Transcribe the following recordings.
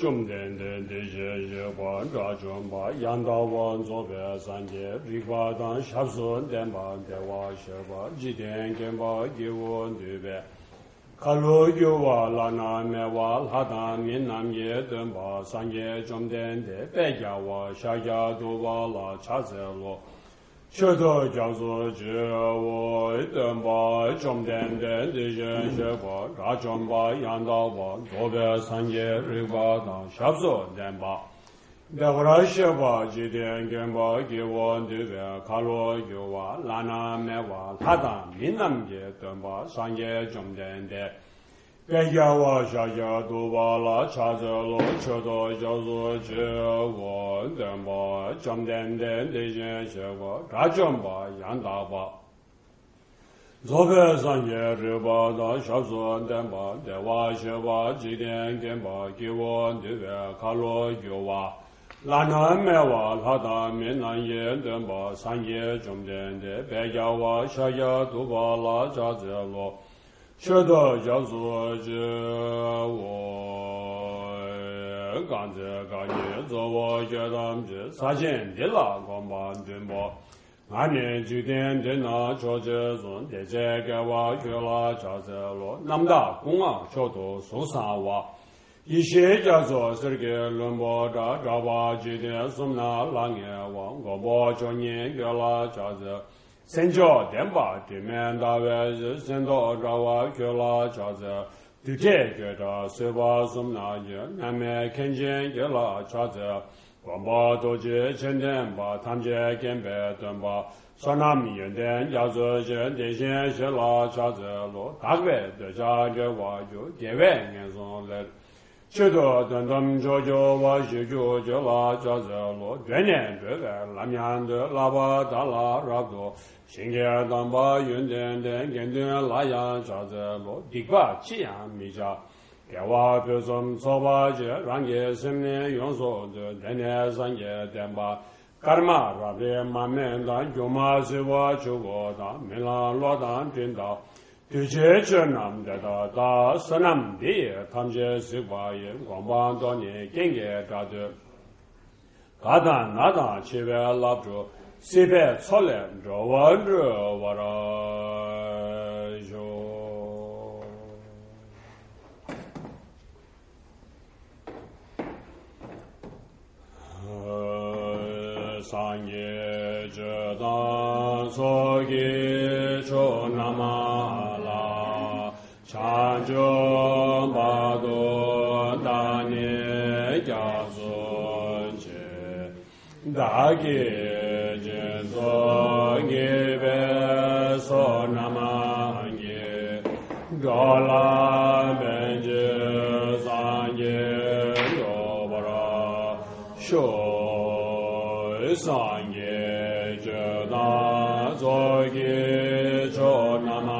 chum den den de je je ba ga chum ba yan da wan zo be san je ri ba dan sha zo den ba de wa she ba ji den gen ba ge won de be ka lo yo wa la na me wa la da min nam ye den ba san je chum den de be ja wa sha ja do wa la cha ze lo Shē tō jiāng sō jī wō yī tēng bā chōng tēng tēng tī shēng shē bā rā chōng bā yāng dā bā dō bē sāng jē rī bā dāng shāb sō tēng bā. Dā gu rā shē bā jī tēng kēng bā kī wō tī bē kā lō yu wā lā nā mē wā tā dāng mī nam jē tēng bā sāng jē chōng tēng tēng 别叫我小小都把那查着了，吃到叫做这我等吧，中点点的些学过，大中吧，养大吧。左边上夜日吧，到小说等吧，在娃学吧，几点跟吧，给我这个卡罗有哇。南南麦哇，他大闽南也等吧，三夜中点的，别叫我小小都把那查着了。 学的叫做这我干这干你做我觉得这啥钱的啦，光把对不？俺年就点的那做这种的这个我去了叫这了，那么大工啊，小多受伤哇。一些叫做是个轮播着着吧，就点送那那年往我把叫年个了叫这。先叫电把对面大外日先到着我去了叫这，对这个着随把送那日，俺们看见个了叫这， senjo denpa di men dawe sendo rawa kyo la cha ze du je kyo da seba sum na ye name kenjen kyo la cha ze wamba doje chen denpa tamje kenpe denpa sanam yen den ya ze chen de shen she la cha ze lo dagwe de cha ge wa yu dewe ngen song le shido dandam jojo wa shikyo jo la chaza lo. Dwenye dwewe lamyan de laba dala rabdo shingye damba yunden den gendun layan chaza lo. Dikwa chiyan mija gyawa pyosum soba je rangi simne yonso de dwenye sangye denba karma rabi mamen dan gyoma siwa chugo dan milan lo dan duje che nam da da da sanam de tam je sikwa ye gwangban do ne genge da de gada na da che we lab jo se be cho le jo wan jo wa ra jo san ye je da so ge cho namah 다조 바도 다네 갸존체 다게 제소 예베소 나마게 갈라 벤제 산게 도바라 쇼 산게 저다 조게 조 나마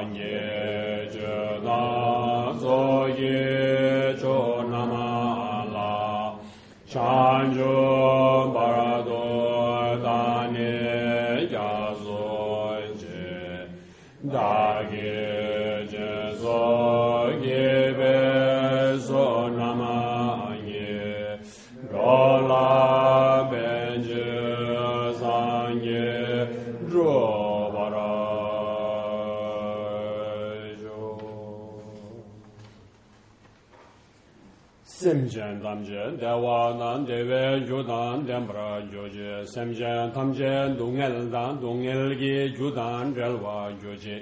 wā nān dē wē jū dān dēm brā jū jī sēm jēn tam jēn dōng ngēl dān dōng ngēl gī jū dān dēl wā jū jī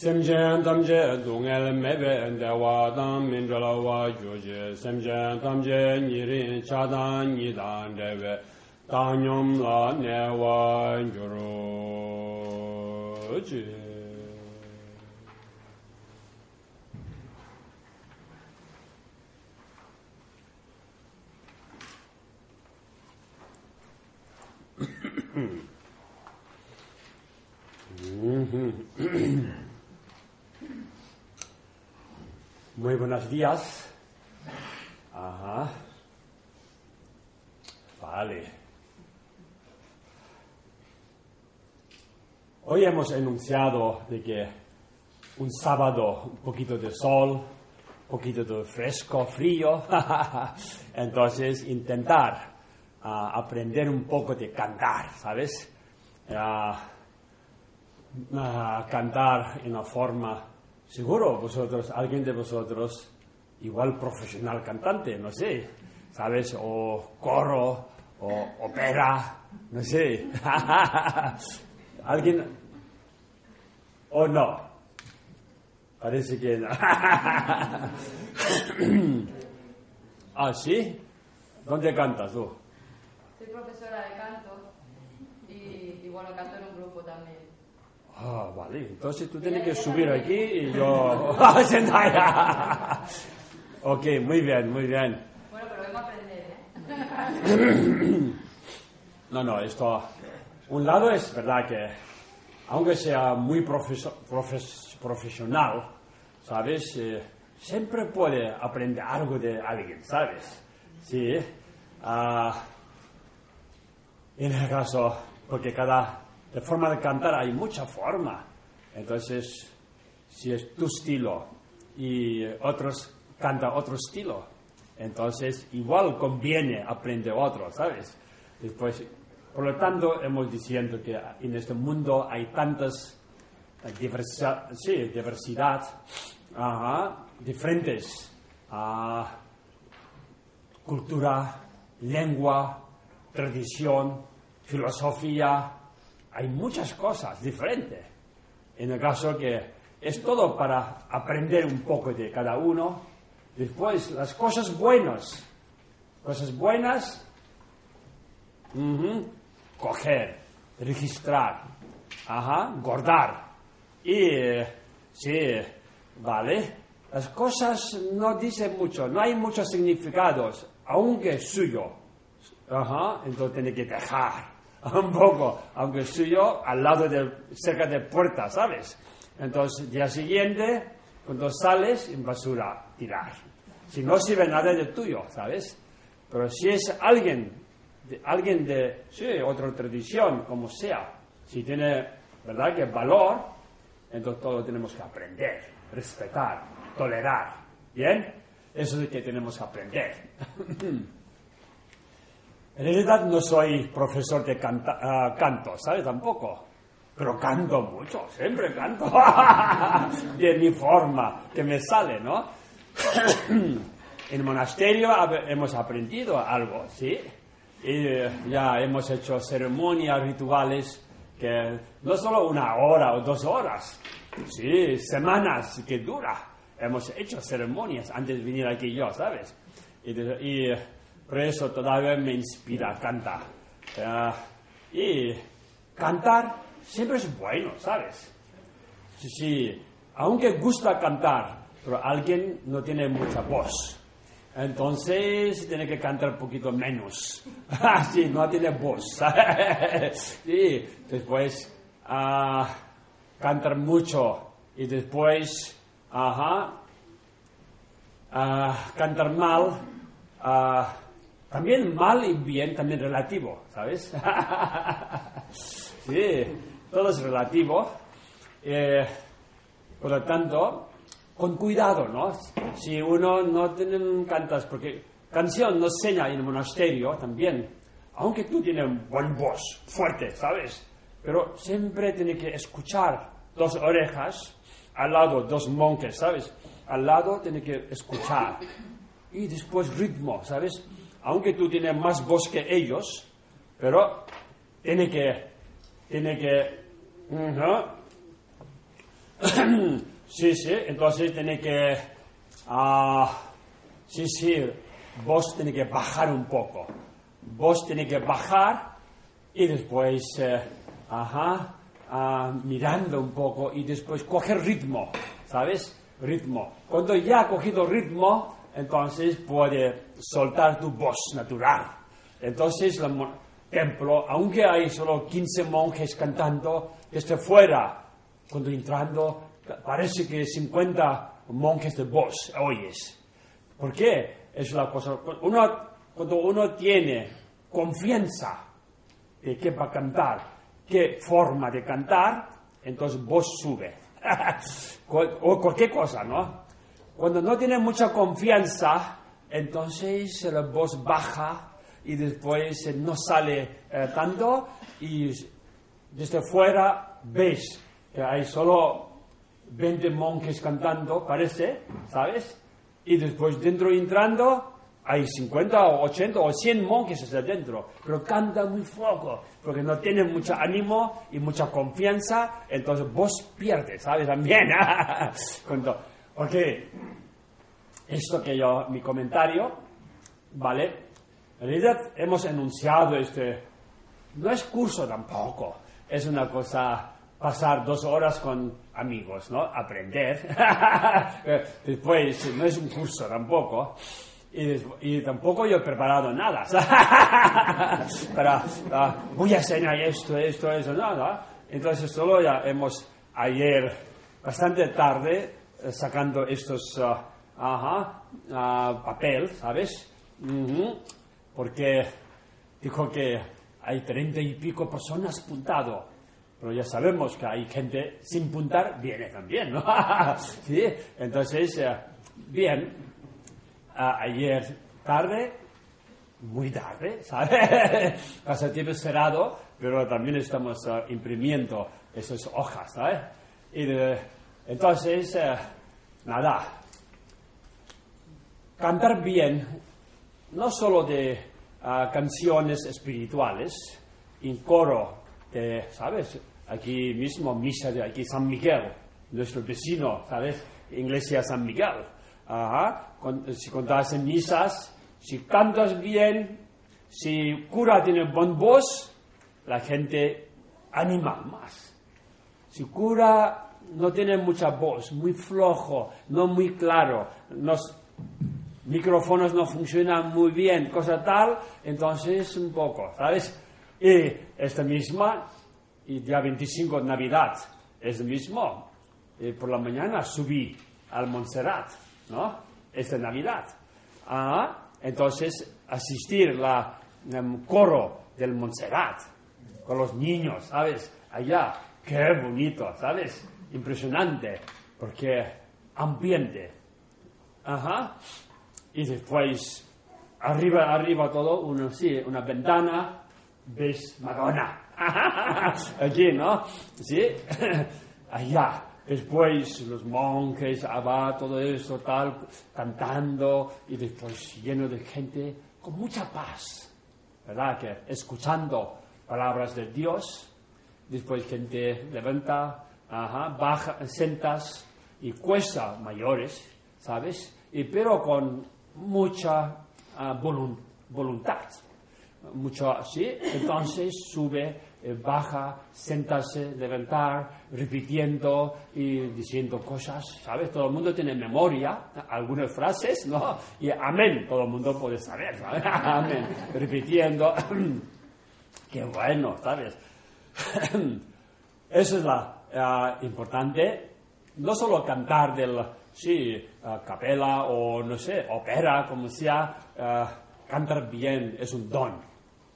sēm jēn tam jēn dōng ngēl mē bē dē wā dān mīn dē lā wā jū jī sēm jēn tam jēn nī rīn chā dān nī dān dē wē dāng nyōm lā nē wā jū rū jī Muy buenos días. Ajá. Vale. Hoy hemos enunciado de que un sábado un poquito de sol, un poquito de fresco, frío. Entonces intentar ah, aprender un poco de cantar, ¿sabes? Ah, ah, cantar en una forma, seguro vosotros, alguien de vosotros, igual profesional cantante, no sé, ¿sabes? O coro, o ópera, no sé. ¿Alguien? ¿O no? Parece que no. ah, ¿sí? ¿Dónde cantas tú? Soy profesora de canto y, y bueno, canto en un grupo también. Ah, vale. Entonces tú tienes que subir aquí y yo... Ok, muy bien, muy bien. Bueno, pero vengo a aprender, ¿eh? No, no, esto... Un lado es verdad que, aunque sea muy profes- profesional, ¿sabes? Eh, siempre puede aprender algo de alguien, ¿sabes? Sí. Ah, en el caso, porque cada de forma de cantar hay mucha forma. Entonces, si es tu estilo y otros cantan otro estilo, entonces igual conviene aprender otro, ¿sabes? Después, por lo tanto, hemos diciendo que en este mundo hay tantas diversa- sí, diversidad, diferentes ah, cultura, lengua, tradición, filosofía, hay muchas cosas diferentes. En el caso que es todo para aprender un poco de cada uno. Después, las cosas buenas. Cosas buenas, ujú, coger, registrar, ajá, guardar. Y, eh, sí, vale. Las cosas no dicen mucho, no hay muchos significados, aunque es suyo. Ajá, entonces tiene que dejar un poco, aunque es suyo, al lado de, cerca de puerta, ¿sabes? Entonces, día siguiente, cuando sales, en basura, tirar. Si no sirve nada de tuyo, ¿sabes? Pero si es alguien, de, alguien de, sí, otra tradición, como sea, si tiene, ¿verdad?, que valor, entonces todo tenemos que aprender, respetar, tolerar. ¿Bien? Eso es lo que tenemos que aprender. En realidad no soy profesor de canta- ah, canto, ¿sabes? Tampoco. Pero canto mucho, siempre canto. de mi forma, que me sale, ¿no? en el monasterio hemos aprendido algo, ¿sí? Y eh, ya hemos hecho ceremonias, rituales, que no solo una hora o dos horas, sí, semanas que dura. Hemos hecho ceremonias antes de venir aquí yo, ¿sabes? Y, y, eh, por eso todavía me inspira a cantar. Ah, y cantar siempre es bueno, ¿sabes? Sí, sí, aunque gusta cantar, pero alguien no tiene mucha voz. Entonces tiene que cantar un poquito menos. Ah, sí, no tiene voz. sí, después ah, cantar mucho y después, ajá, ah, cantar mal. También mal y bien, también relativo, ¿sabes? sí, todo es relativo. Eh, por lo tanto, con cuidado, ¿no? Si uno no tiene cantas, porque canción nos enseña en el monasterio también, aunque tú tienes buen voz, fuerte, ¿sabes? Pero siempre tiene que escuchar dos orejas, al lado dos monjes, ¿sabes? Al lado tiene que escuchar. y después ritmo, ¿sabes? Aunque tú tienes más voz que ellos, pero tiene que, tiene que, sí, sí, entonces tiene que, ah, sí, sí, vos tiene que bajar un poco. Vos tiene que bajar y después, eh, ajá, ah, mirando un poco y después coger ritmo, ¿sabes? Ritmo. Cuando ya ha cogido ritmo, entonces puede soltar tu voz natural. Entonces, el templo, aunque hay solo 15 monjes cantando, desde fuera, cuando entrando, parece que 50 monjes de voz oyes. ¿Por qué? Es la cosa. Uno, cuando uno tiene confianza de qué va a cantar, qué forma de cantar, entonces voz sube. O cualquier cosa, ¿no? Cuando no tiene mucha confianza, entonces la voz baja y después eh, no sale eh, tanto y desde fuera ves que hay solo 20 monjes cantando, parece, ¿sabes? Y después dentro entrando hay 50 o 80 o 100 monjes hacia adentro, pero canta muy poco, porque no tienen mucho ánimo y mucha confianza, entonces vos pierdes, ¿sabes? También. Cuando- porque esto que yo, mi comentario, ¿vale? En realidad hemos enunciado este, no es curso tampoco, es una cosa pasar dos horas con amigos, ¿no? Aprender. Después, no es un curso tampoco. Y, y tampoco yo he preparado nada. Para, ah, voy a enseñar esto, esto, eso, nada. Entonces solo ya hemos ayer, bastante tarde, sacando estos, ah, papel, ¿sabes? Ujú. Porque dijo que hay treinta y pico personas puntado. Pero ya sabemos que hay gente sin puntar, viene también, ¿no? sí, entonces, eh, bien, ayer tarde, muy tarde, ¿sabes? Pasatiempo cerrado, pero también estamos imprimiendo esas hojas, ¿sabes? Y de- entonces, eh, nada, cantar bien, no solo de ah, canciones espirituales, en coro, de, ¿sabes? Aquí mismo, misa de aquí San Miguel, nuestro vecino, ¿sabes? Iglesia San Miguel. Si cantas en misas, si cantas bien, si cura tiene buen voz, la gente anima más. Si cura no tiene mucha voz, muy flojo, no muy claro, los micrófonos no funcionan muy bien, cosa tal, entonces un poco, ¿sabes? Y esta misma, y día 25 Navidad, es el mismo. Y por la mañana subí al Montserrat, ¿no? Esta Navidad. Ah, entonces asistir la em, coro del Montserrat con los niños, ¿sabes? Allá, qué bonito, ¿sabes? Impresionante, porque ambiente. Ajá. Y después, arriba, arriba todo, uno, sí, una ventana, ves Madonna. Aquí, ¿no? Sí. Allá. Después los monjes, abad, todo eso, tal, cantando, y después lleno de gente con mucha paz. ¿Verdad? Que escuchando palabras de Dios, después gente levanta, ajá, baja, sentas y cuesta mayores, ¿sabes? Y pero con mucha ah, volun- voluntad, mucho así, entonces sube, eh, baja, sentarse, levantar, repitiendo y diciendo cosas, ¿sabes? Todo el mundo tiene memoria, algunas frases, ¿no? Y amén, todo el mundo puede saber, ¿sabes? Amén, repitiendo, qué bueno, ¿sabes? Eso es la ah, importante. No solo cantar del, sí, ah, capela o no sé, ópera, como sea, ah, cantar bien es un don,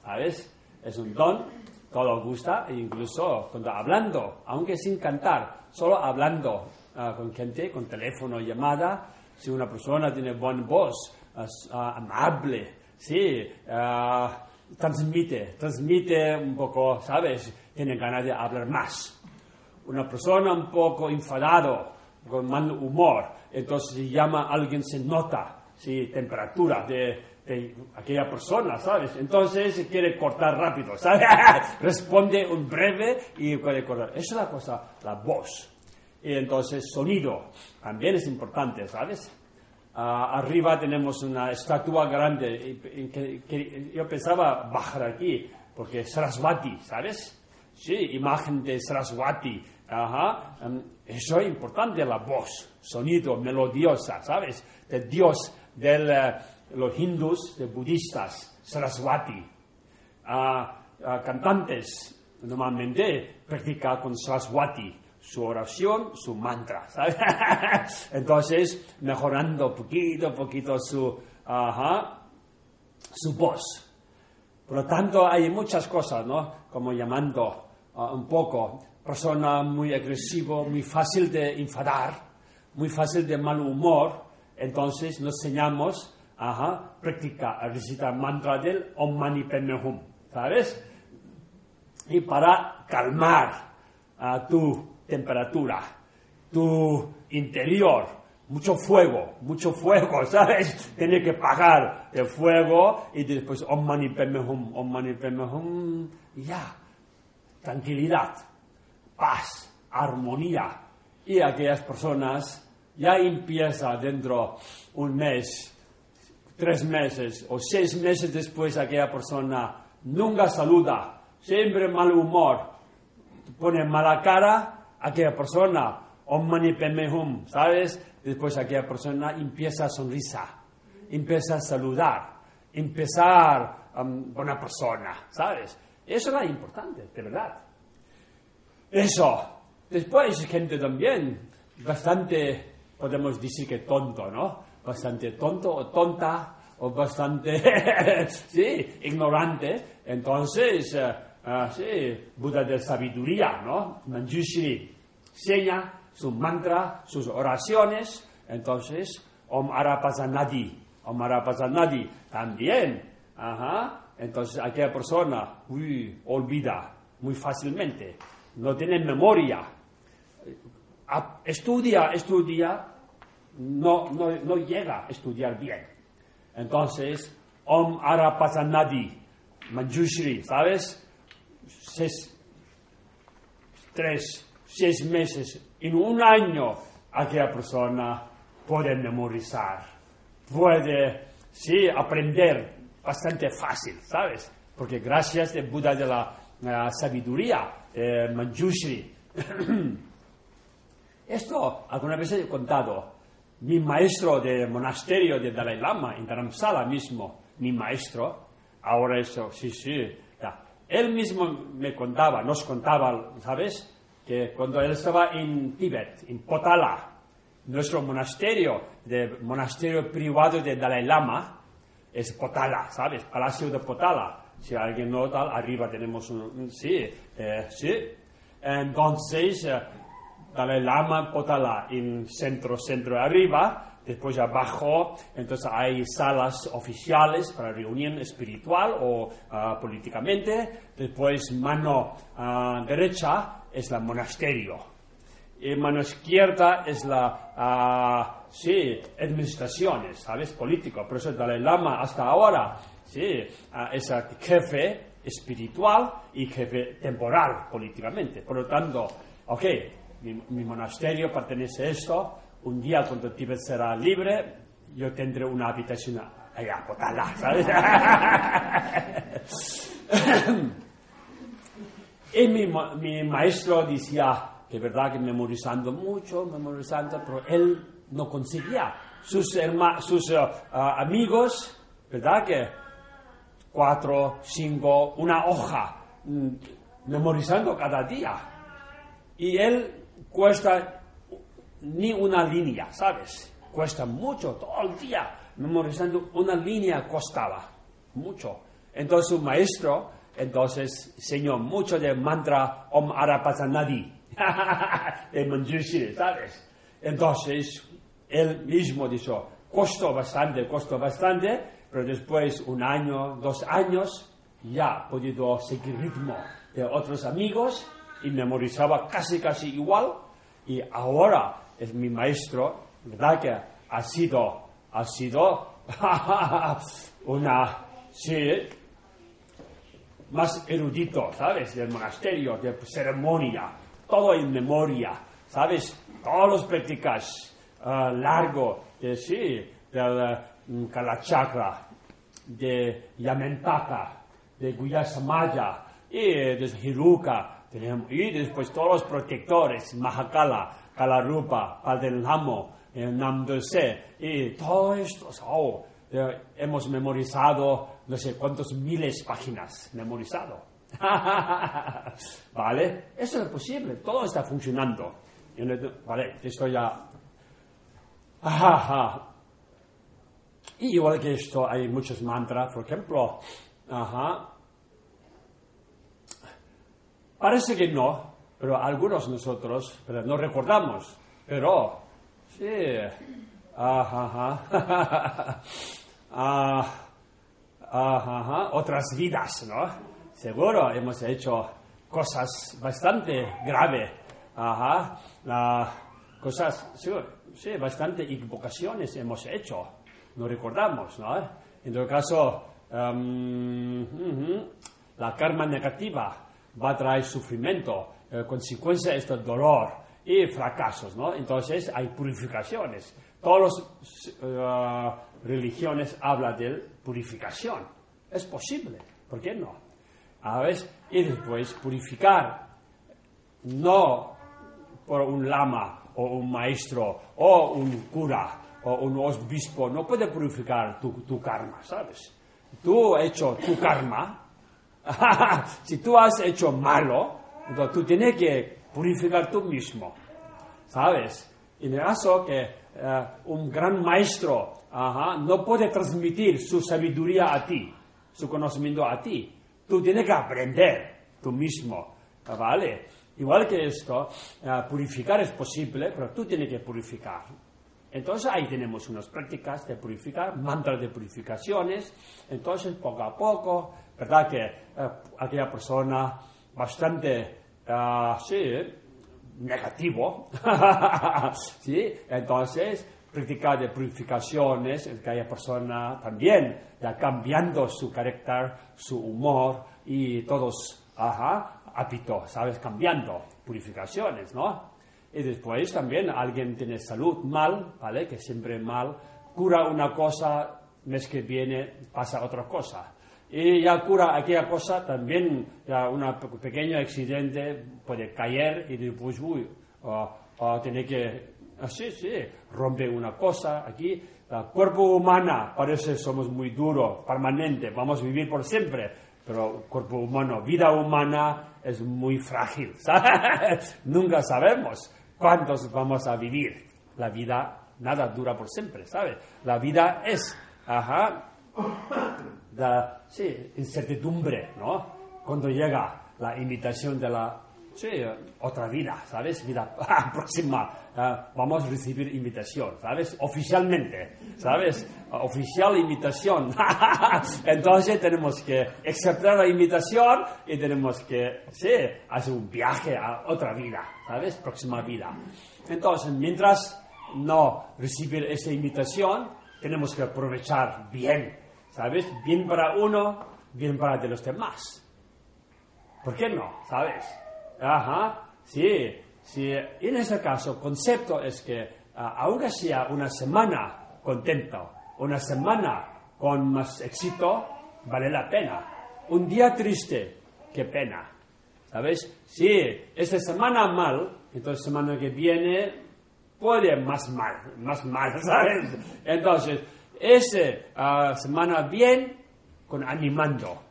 ¿sabes? Es un don, todo gusta, e incluso cuando hablando, aunque sin cantar, solo hablando con gente, con teléfono, llamada, si una persona tiene buena voz, s- ah, amable, sí, transmite, transmite un poco, ¿sabes? Tiene ganas de hablar más. Una persona un poco enfadado, con mal humor, entonces si llama a alguien se nota, sí, temperatura de, aquella persona, ¿sabes? Entonces quiere cortar rápido, ¿sabes? Responde un breve y puede cortar. Esa es la cosa, la voz. Y entonces sonido también es importante, ¿sabes? Ah, arriba tenemos una estatua grande que, yo pensaba bajar aquí porque Saraswati, ¿sabes? Sí, imagen de Saraswati. Ajá. em, Eso es importante, la voz, sonido, melodiosa, ¿sabes? De Dios, de los hindús, de budistas, Saraswati. Ah, ah, cantantes normalmente practican con Saraswati su oración, su mantra, ¿sabes? Entonces, mejorando poquito, poquito su, ajá, su voz. Por lo tanto, hay muchas cosas, ¿no? Como llamando ah, un poco, persona muy agresivo, muy fácil de enfadar, muy fácil de mal humor. Entonces, nos enseñamos a practicar, recitar mantra del Om Mani Padme Hum, ¿sabes? Y para calmar a tu temperatura, tu interior, mucho fuego, mucho fuego, ¿sabes? Tiene que pagar el fuego y después Om Mani Padme Hum, Om Mani Padme y ya, tranquilidad, paz, armonía. Y aquellas personas ya empieza dentro un mes, tres meses o seis meses después aquella persona nunca saluda, siempre mal humor, pone mala cara, aquella persona, Om Mani Padme ¿sabes? Después aquella persona empieza a sonrisa, empieza a saludar, empezar um, buena persona, ¿sabes? Eso era importante, de verdad. Eso. Después gente también, bastante, podemos decir que tonto, ¿no? Bastante tonto o tonta o bastante, sí, ignorante. Entonces, eh, ah, sí, Buda de sabiduría, ¿no? Manjushri, seña su mantra, sus oraciones. Entonces, Om Arapazanadi, Om Arapazanadi también. Ajá. Entonces, aquella persona, uy, olvida muy fácilmente, no tiene memoria. A- Estudia, estudia, no, no, no llega a estudiar bien. Entonces, Om Arapazanadi, Manjushri, ¿sabes? Seis, tres, seis meses, en un año, aquella persona puede memorizar, puede, sí, aprender bastante fácil, ¿sabes? Porque gracias al Buda de la eh, sabiduría, eh, Manjushri. Esto alguna vez he contado. Mi maestro de monasterio de Dalai Lama, en Dharamsala mismo, mi maestro, ahora eso, sí, sí, ya. él mismo me contaba, nos contaba, ¿sabes? Que cuando él estaba en Tíbet, en Potala, nuestro monasterio, de monasterio privado de Dalai Lama, es Potala, ¿sabes? Palacio de Potala. Si alguien no tal, arriba tenemos un, un- sí, eh, sí. Entonces, eh, Dalai Lama, Potala, en centro, centro arriba, después abajo, entonces hay salas oficiales para reunión espiritual o ah, políticamente, después mano ah, derecha es la monasterio, y mano izquierda es la, ah, sí, administraciones, ¿sabes? Político. Por eso el Dalai Lama hasta ahora, sí, ah, es el jefe espiritual y jefe temporal políticamente. Por lo tanto, ok, mi, monasterio pertenece a esto. Un día cuando Tíbet será libre, yo tendré una habitación allá, Potala, ¿sabes? Y mi, mi maestro decía que verdad que memorizando mucho, memorizando, pero él no conseguía. Sus, herma- sus ah, amigos, ¿verdad? Que cuatro, cinco, una hoja, mm, memorizando cada día. Y él cuesta ni una línea, ¿sabes? Cuesta mucho, todo el día, memorizando una línea costaba mucho. Entonces su maestro, entonces enseñó mucho de mantra Om Arapazanadi, de Manjushri, ¿sabes? Entonces él mismo dijo, costó bastante, costó bastante, pero después un año, dos años, ya podido seguir ritmo de otros amigos y memorizaba casi, casi igual. Y ahora es mi maestro, ¿verdad? Que ha sido, ha sido una, sí, más erudito, ¿sabes? Del monasterio, de ceremonia, todo en memoria, ¿sabes? Todos los prácticas ah, largo, de, sí, del mm, Kalachakra, de Yamentaka, de Guyasamaya, y de Hiruka, y después todos los protectores, Mahakala, Kalarupa, Padelhamo, eh, Namdose, y todo esto, oh, eh, hemos memorizado no sé cuántos miles páginas memorizado. ¿Vale? Eso es posible, todo está funcionando. Vale, esto ya... Y igual que esto, hay muchos mantras, por ejemplo, ajá. Parece que no, pero algunos nosotros pero no recordamos. Pero, sí, ajá, ajá. Ah, ajá, ajá. Otras vidas, ¿no? Seguro hemos hecho cosas bastante graves. Ajá. Ah, cosas, sí, sí, bastante invocaciones hemos hecho. No recordamos, ¿no? En todo caso, em, la karma negativa va a traer sufrimiento, eh, consecuencia esto es dolor y fracasos, ¿no? Entonces hay purificaciones. Todas las religiones hablan de purificación. Es posible, ¿por qué no? A y después purificar, no por un lama o un maestro o un cura o un obispo, no puede purificar tu, karma, ¿sabes? Tú has hecho tu karma, si tú has hecho malo, entonces tú tienes que purificar tú mismo, ¿sabes? En el caso que eh, un gran maestro ajá, no puede transmitir su sabiduría a ti, su conocimiento a ti, tú tienes que aprender tú mismo, ¿vale? Igual que esto, eh, purificar es posible, pero tú tienes que purificar. Entonces ahí tenemos unas prácticas de purificar, mantras de purificaciones. Entonces poco a poco, ¿verdad? Que eh, aquella persona bastante, ah, sí, negativo, ¿sí? Entonces practicar de purificaciones, es que aquella persona también ya cambiando su carácter, su humor y todos, ajá, hábitos, ¿sabes? Cambiando, purificaciones, ¿no? Y después también alguien tiene salud mal, ¿vale? Que siempre mal, cura una cosa, mes que viene pasa otra cosa. Y ya cura aquella cosa, también ya un pequeño accidente puede caer y después, uy, o, o tiene que, así, sí, rompe una cosa aquí. El cuerpo humano parece somos muy duros, permanente, vamos a vivir por siempre, pero cuerpo humano, vida humana es muy frágil, ¿sabes? Nunca sabemos cuántos vamos a vivir. La vida nada dura por siempre, ¿sabes? La vida es, ajá, la sí, incertidumbre, ¿no? Cuando llega la invitación de la sí, otra vida, ¿sabes? Vida próxima, ah, vamos a recibir invitación, ¿sabes? Oficialmente, ¿sabes? Oficial invitación. Entonces tenemos que aceptar la invitación y tenemos que, sí, hacer un viaje a otra vida, ¿sabes? Próxima vida. Entonces, mientras no recibir esa invitación, tenemos que aprovechar bien, ¿sabes? Bien para uno, bien para de los demás. ¿Por qué no? ¿Sabes? Ajá, sí, sí. En ese caso, concepto es que, ah, aunque sea una semana contento, una semana con más éxito, vale la pena. Un día triste, qué pena. ¿Sabes? Si esta semana mal, entonces semana que viene puede más mal, más mal, ¿sabes? Entonces, esa semana bien, con animando.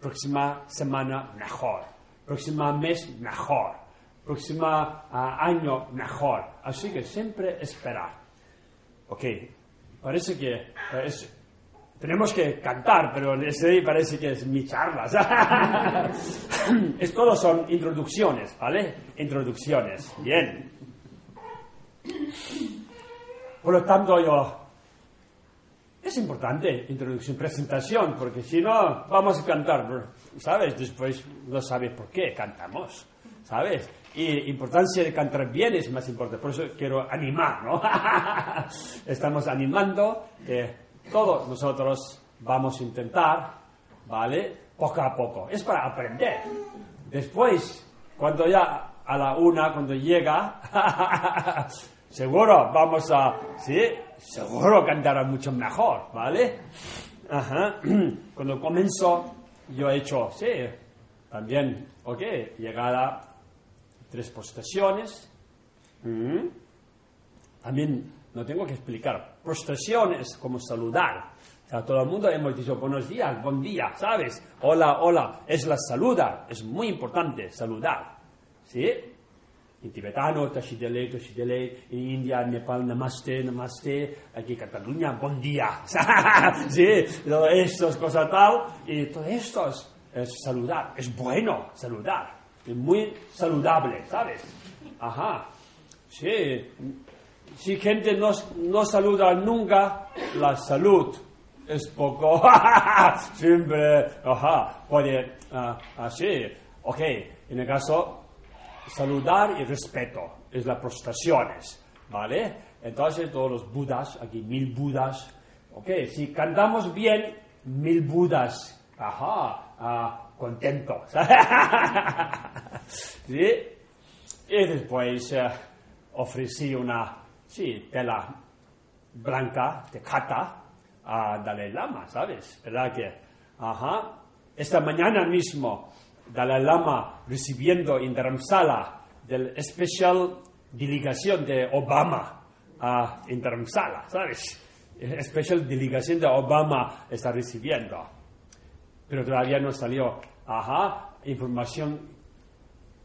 Próxima semana mejor. Próxima mes mejor. Próxima ah, año mejor. Así que siempre esperar. Ok, parece que eh, es- tenemos que cantar, pero ese parece que es mi charla. es todo son introducciones, ¿vale? Introducciones. Bien. Por lo tanto, yo... Es importante introducción, presentación, porque si no, vamos a cantar, ¿sabes? Después no sabes por qué cantamos, ¿sabes? Y importancia de cantar bien es más importante, por eso quiero animar, ¿no? Estamos animando que todos nosotros vamos a intentar, ¿vale? Poco a poco. Es para aprender. Después, cuando ya a la una, cuando llega, seguro vamos a, sí, seguro cantará mucho mejor, ¿vale? Ajá. Cuando comenzó, yo he hecho, sí, también, ok, llegada tres postaciones. Mm. También no tengo que explicar. Prostración es como saludar. O sea, todo el mundo hemos dicho buenos días, buen día, ¿sabes? Hola, hola. Es la saluda. Es muy importante saludar. ¿Sí? En tibetano, tashidele, tashidele. En India, en Nepal, namaste, namaste. Aquí en Cataluña, buen día. ¿Sí? Todo esto es cosa tal. Y todo esto es, es saludar. Es bueno saludar. Es muy saludable, ¿sabes? Ajá. Sí, si gente no, no saluda nunca, la salud es poco. Siempre, ajá, puede, ah, así. Ok, en el caso, saludar y respeto es las prostraciones, ¿vale? Entonces, todos los budas, aquí mil budas, ok, si cantamos bien, mil budas, ajá, ah, contentos. ¿Sí? Y después eh, ofrecí una sí, tela blanca de kata a Dalai Lama, ¿sabes? ¿Verdad que? Ajá. Esta mañana mismo, Dalai Lama recibiendo en Dharamsala del especial delegación de Obama a Dharamsala, ¿sabes? Especial delegación de Obama está recibiendo. Pero todavía no salió, ajá, información.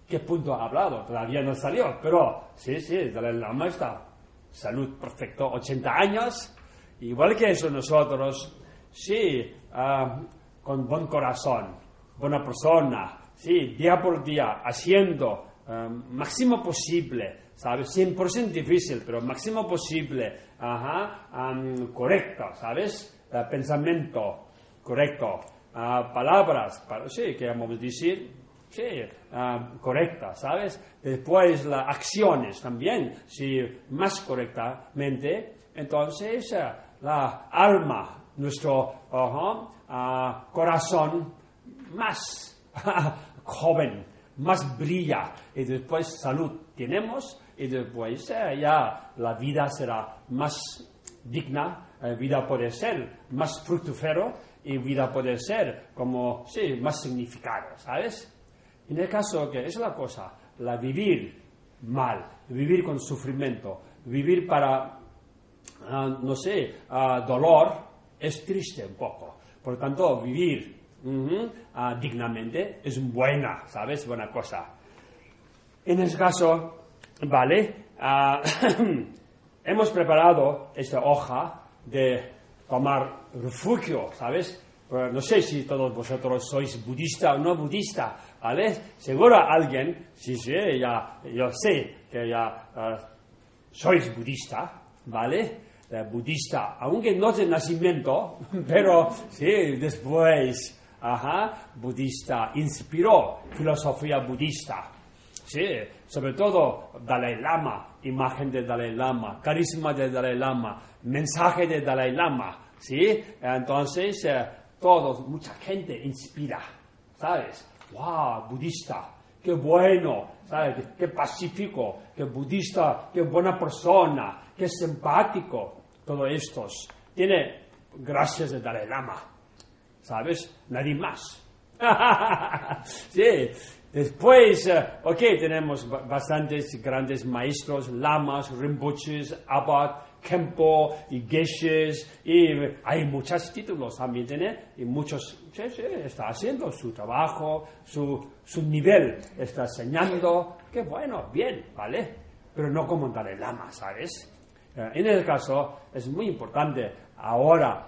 Qué punto ha hablado, todavía no salió, pero sí, sí, Dalai Lama está. Salud perfecto, 80 años, igual que eso nosotros, sí, ah, con buen corazón, buena persona, sí, día por día, haciendo ah, máximo posible, ¿sabes? 100% difícil, pero máximo posible, ajá, am, correcto, ¿sabes? Ah, pensamiento correcto, ah, palabras, pa- sí, queremos decir, sí, ah, correctas, ¿sabes? Después las acciones también, si más correctamente, entonces ah, la alma, nuestro ajá, ah, corazón más joven, más brilla y después salud tenemos y después eh, ya la vida será más digna, eh, vida puede ser más fructífero y vida puede ser como, sí, más significado, ¿sabes? En el caso que es la cosa, la vivir mal, vivir con sufrimiento, vivir para, ah, no sé, ah, dolor, es triste un poco. Por tanto, vivir ah, dignamente es buena, ¿sabes? Buena cosa. En ese caso, vale, ah, hemos preparado esta hoja de tomar refugio, ¿sabes? No sé si todos vosotros sois budista o no budista, ¿vale? Seguro alguien, sí, sí, ya, yo sé que ya ah, sois budista, ¿vale? Eh, budista, aunque no de nacimiento, pero sí, después, ajá, budista, inspiró filosofía budista. Sí, sobre todo Dalai Lama, imagen de Dalai Lama, carisma de Dalai Lama, mensaje de Dalai Lama, ¿sí? Entonces, eh, todos, mucha gente inspira, ¿sabes? ¡Wow! Budista, qué bueno, ¿sabes? Qué, qué pacífico, qué budista, qué buena persona, qué simpático, todo esto. Tiene gracias de Dalai Lama, ¿sabes? Nadie más. sí. Después, eh, ok, tenemos ba- bastantes grandes maestros, lamas, rinpoches, abad, kempo y geshes, y hay muchos títulos también, ¿tiene? Y muchos, sí, sí, está haciendo su trabajo, su, su nivel, está enseñando, qué bueno, bien, ¿vale? Pero no como Dalai Lama, ¿sabes? Eh, en el caso, es muy importante ahora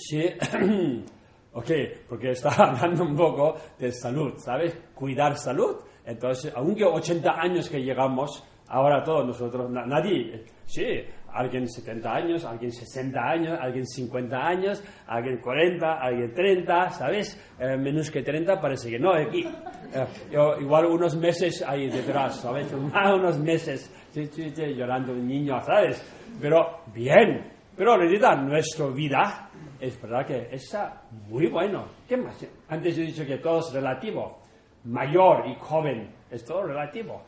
Sí, ok, porque está hablando un poco de salud, ¿sabes? Cuidar salud. Entonces, aunque 80 años que llegamos, ahora todos nosotros, na- nadie, sí, alguien 70 años, alguien 60 años, alguien 50 años, alguien 40, alguien 30, ¿sabes? Eh, menos que 30 parece que no, aquí. Eh, yo, igual unos meses ahí detrás, ¿sabes? unos meses, sí, sí, sí, llorando un niño, ¿sabes? Pero bien, Pero en realidad nuestra vida es verdad que está muy bueno. ¿Qué más? Antes he dicho que todo es relativo. Mayor y joven es todo relativo.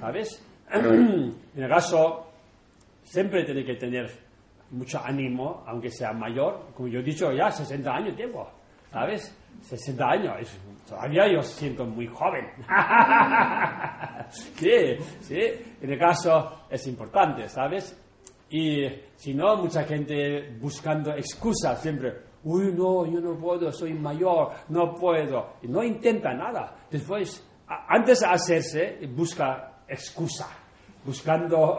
¿Sabes? en el caso, siempre tiene que tener mucho ánimo, aunque sea mayor. Como yo he dicho, ya 60 años tengo. ¿Sabes? 60 años. es- todavía yo siento muy joven. sí, sí. En el caso es importante, ¿sabes? Y si no, mucha gente buscando excusas siempre. Uy, no, yo no puedo, soy mayor, no puedo. Y no intenta nada. Después, antes de hacerse, busca excusa. Buscando.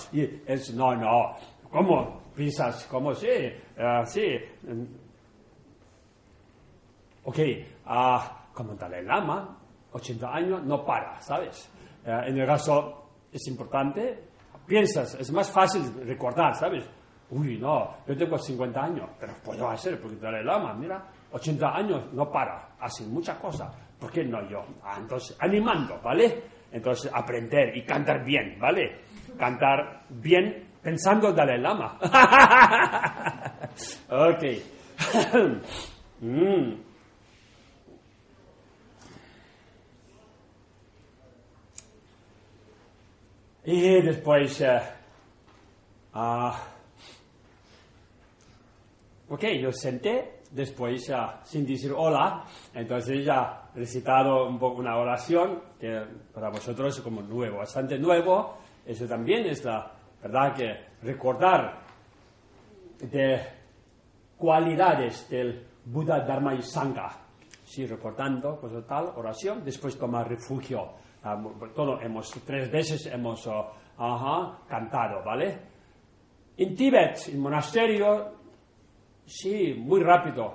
y es, no, no. ¿Cómo piensas? ¿Cómo sí? Ah, sí. mm, Ok, ah, como Dalai Lama, 80 años, no para, ¿sabes? Eh, en el caso es importante, piensas, es más fácil recordar, ¿sabes? Uy, no, yo tengo 50 años, pero puedo hacer, porque Dalai Lama, mira, 80 años, no para, hace muchas cosas, ¿por qué no yo? Ah, entonces, animando, ¿vale? Entonces, aprender y cantar bien, ¿vale? Cantar bien pensando Dalai Lama. ok. Mm. Y después, eh, ah, ok, yo senté, después, ah, sin decir hola, entonces ya he recitado un poco una oración que para vosotros es como nuevo, bastante nuevo. Eso también es la verdad que recordar de cualidades del Buda, Dharma y Sangha. Sí, recordando, pues tal, oración, después tomar refugio. Ah, todo hemos, tres veces hemos oh, cantado, ¿vale? En Tíbet, en monasterio, sí, muy rápido.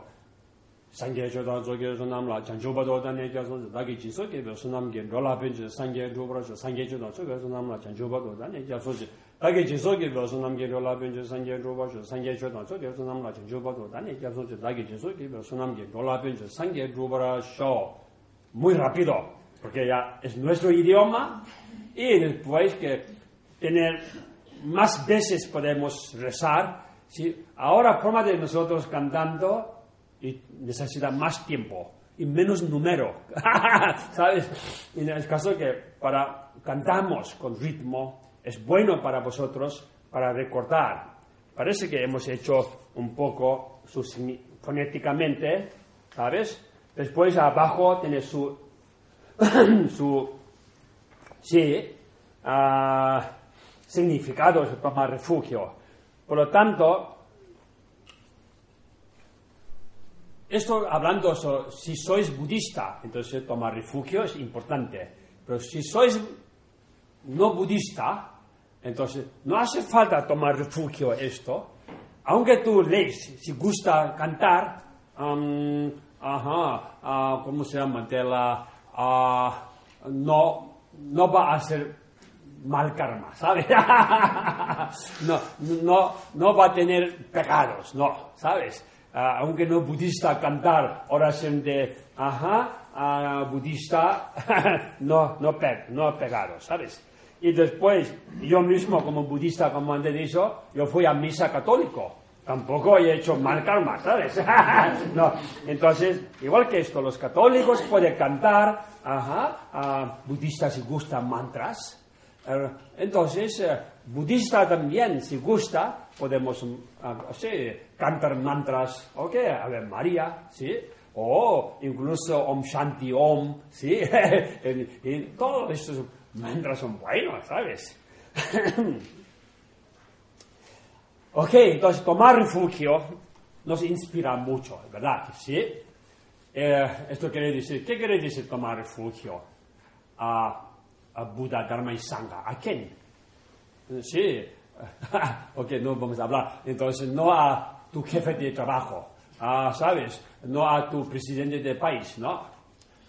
Sangye choda zoge sunam la dagi jiso ke be sunam ge rola ben je sangye sangye choda choge sunam la chanchoba do dan ne jaso je dagi jiso ke be sunam ge rola ben je sangye sangye choda choge sunam la chanchoba do dan ne jaso je dagi muy rápido porque ya es nuestro idioma y después que tener más veces podemos rezar ¿sí? ahora forma de nosotros cantando y necesita más tiempo y menos número, ¿sabes? En el caso que para cantamos con ritmo es bueno para vosotros para recordar. Parece que hemos hecho un poco fonéticamente, ¿sabes? Después abajo tiene su, su sí, ah, significado, se toma refugio. Por lo tanto, esto hablando, si sois budista, entonces tomar refugio es importante. Pero si sois no budista, entonces no hace falta tomar refugio esto. Aunque tú lees, si gusta cantar, ah, ¿cómo se llama? De la, ah, no, no va a ser mal karma, ¿sabes? no, no, no va a tener pecados, no, ¿sabes? Ah, aunque no budista cantar oración de, ajá, ah, budista, no, no, pe- no pecados, ¿sabes? Y después, yo mismo como budista, como antes dicho, yo fui a misa católico. Tampoco he hecho mal karma, ¿sabes? no. Entonces, igual que esto, los católicos pueden cantar, ajá, a budistas si gustan mantras. Eh, Entonces, eh, budista también, si gusta, podemos mm, ah, sí, cantar mantras, ok, Ave María, ¿sí? O incluso Om Shanti Om, ¿sí? y, y todos estos mantras son buenos, ¿sabes? ok, entonces tomar refugio nos inspira mucho, ¿verdad? ¿Sí? Eh, esto quiere decir, ¿qué quiere decir tomar refugio? A, a Buda, Dharma y Sangha. ¿A quién? Eh, Sí. ok, no vamos a hablar. Entonces, no a tu jefe de trabajo, ah, ¿sabes? No a tu presidente de país, ¿no?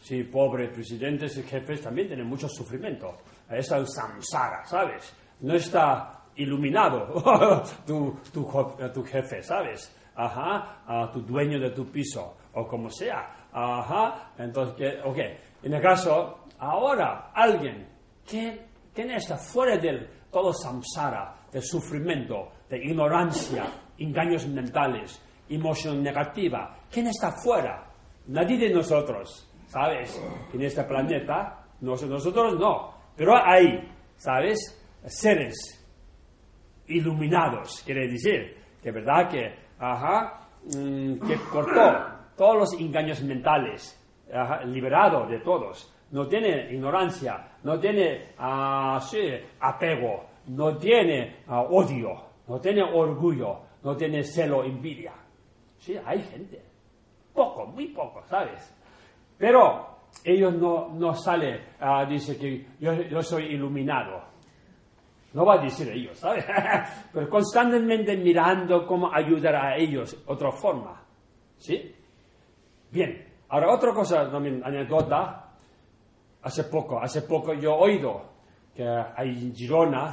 Sí, pobres presidentes y jefes también tienen mucho sufrimiento. Está el samsara, ¿sabes? No está iluminado tu, tu, jo- tu jefe, ¿sabes? Ajá, a tu dueño de tu piso, o como sea. Ajá, entonces, ok. En el caso, ahora alguien que, que está fuera del todo samsara, de sufrimiento, de ignorancia engaños mentales, emoción negativa. ¿Quién está fuera? Nadie de nosotros, ¿sabes? En este planeta, nos- nosotros no. Pero hay, ¿sabes? Seres iluminados, quiere decir, que verdad que, ajá, mm, que cortó todos los engaños mentales, liberado de todos, no tiene ignorancia, no tiene sí, apego, no tiene ah, odio, no tiene orgullo, no tiene celo, envidia. Sí, hay gente, poco, muy poco, ¿sabes? Pero ellos no, no sale, ah, dice que yo soy iluminado. No va a decir ellos, ¿sabes? Pero constantemente mirando cómo ayudar a ellos, otra forma. ¿Sí? Bien. Ahora, otra cosa, también, anécdota. Hace poco, hace poco yo he oído que hay en Girona,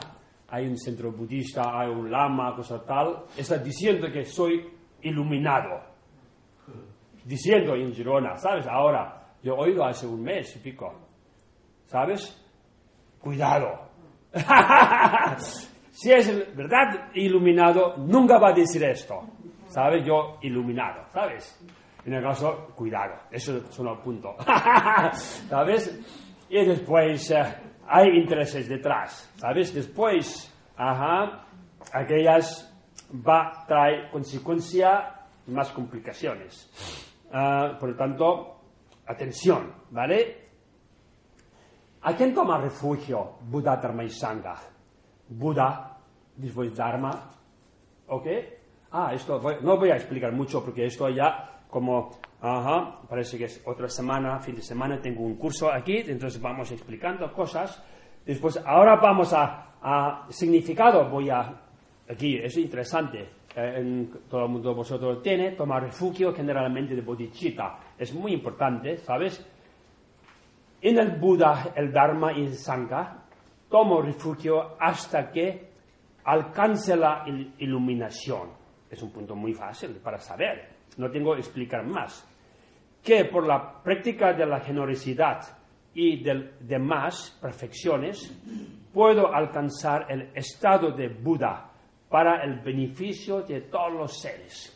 hay un centro budista, hay un lama, cosa tal, está diciendo que soy iluminado. Diciendo en Girona, ¿sabes? Ahora, yo he oído hace un mes y pico. ¿Sabes? Cuidado. si es verdad iluminado, nunca va a decir esto. ¿Sabes? Yo iluminado, ¿sabes? En el caso, cuidado. Eso es un punto. ¿Sabes? Y después eh, hay intereses detrás. ¿Sabes? Después, ajá, aquellas va a traer consecuencia más complicaciones. Ah, por lo tanto, atención, ¿vale? ¿A quién toma refugio Buda, Dharma y Sangha? Buda, después Dharma, ¿ok? Ah, esto voy- no voy a explicar mucho porque esto ya como, ajá, parece que es otra semana, fin de semana, tengo un curso aquí, entonces vamos explicando cosas. Después, ahora vamos a, a significado, voy a, aquí, es interesante, eh, en- todo el mundo vosotros tiene, tomar refugio generalmente de bodhicitta, es muy importante, ¿sabes? En el Buda, el Dharma y el Sangha, tomo refugio hasta que alcance la il- iluminación. Es un punto muy fácil para saber. No tengo que explicar más. Que por la práctica de la generosidad y de demás perfecciones, puedo alcanzar el estado de Buda para el beneficio de todos los seres.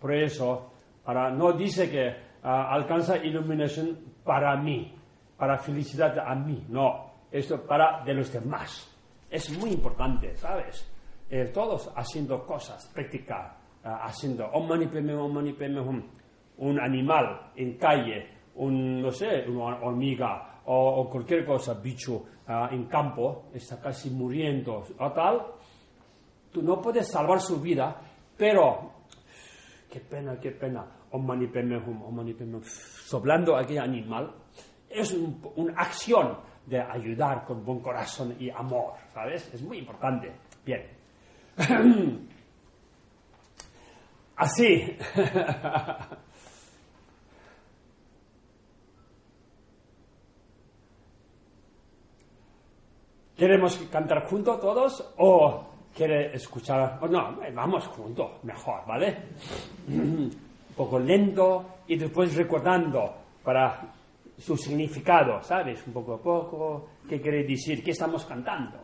Por eso, para, no dice que ah, alcanza iluminación para mí, para felicidad a mí, no, esto para de los demás. Es muy importante, ¿sabes? Eh, todos haciendo cosas, practicar, ah, haciendo Om Mani Padme Hum, Om Mani Padme Hum. un animal en calle, un, no sé, una hormiga o, o cualquier cosa, bicho ah, en campo, está casi muriendo o tal, tú no puedes salvar su vida, pero qué pena, qué pena, Om Mani Padme Hum, Om Mani Padme Hum, soplando aquel animal, es un- una acción de ayudar con buen corazón y amor, ¿sabes? Es muy importante. Bien. Así. ¿Queremos cantar juntos todos o quiere escuchar? o no, eh, vamos juntos, mejor, ¿vale? Un poco lento y después recordando para su significado, ¿sabes? Un poco a poco, ¿qué quiere decir? ¿Qué estamos cantando?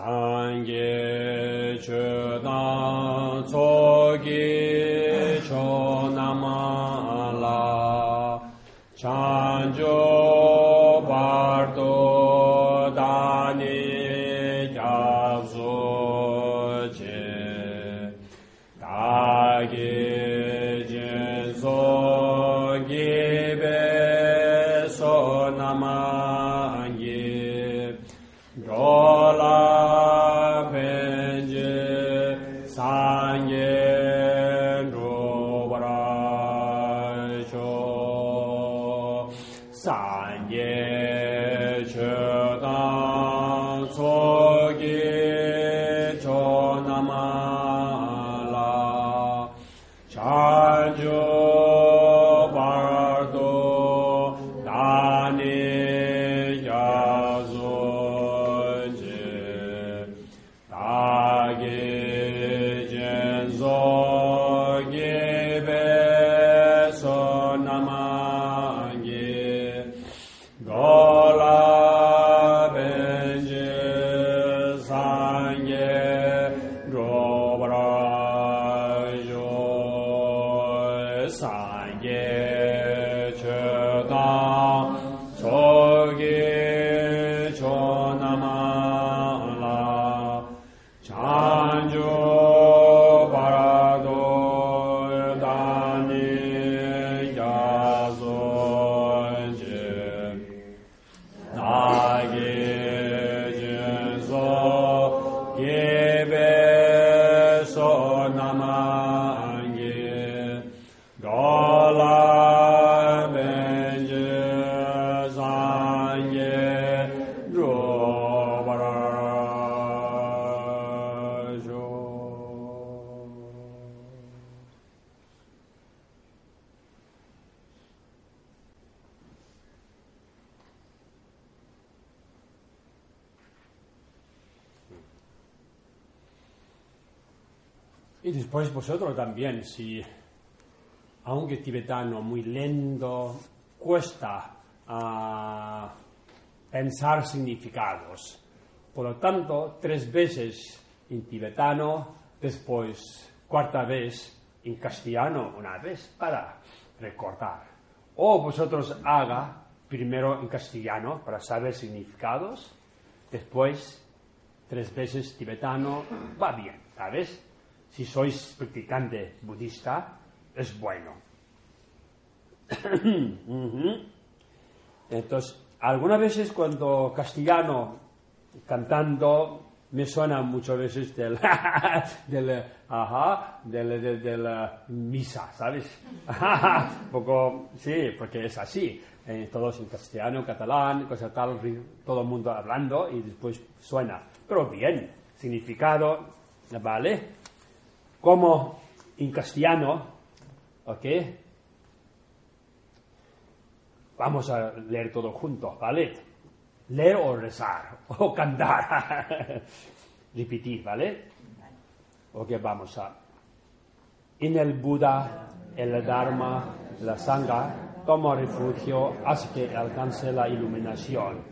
상계 주당 조기 조나마라 chanjo Después vosotros también, si aunque tibetano muy lento, cuesta ah, pensar significados. Por lo tanto, tres veces en tibetano, después cuarta vez en castellano, una vez para recordar. O vosotros haga primero en castellano para saber significados, después tres veces tibetano, va bien, ¿sabes? Si sois practicante budista, es bueno. Entonces, algunas veces cuando castellano cantando me suena muchas veces del, del, ajá, del, del- de la misa, ¿sabes? Poco, sí, porque es así. Eh, todos en castellano, catalán, cosa tal, todo el mundo hablando y después suena. Pero bien, significado, ¿vale? Como en castellano, ¿ok? Vamos a leer todo juntos, ¿vale? Leer o rezar, o cantar. Repetir, ¿vale? Ok, vamos a. En el Buda, el Dharma, la Sangha, toma refugio hasta que alcance la iluminación,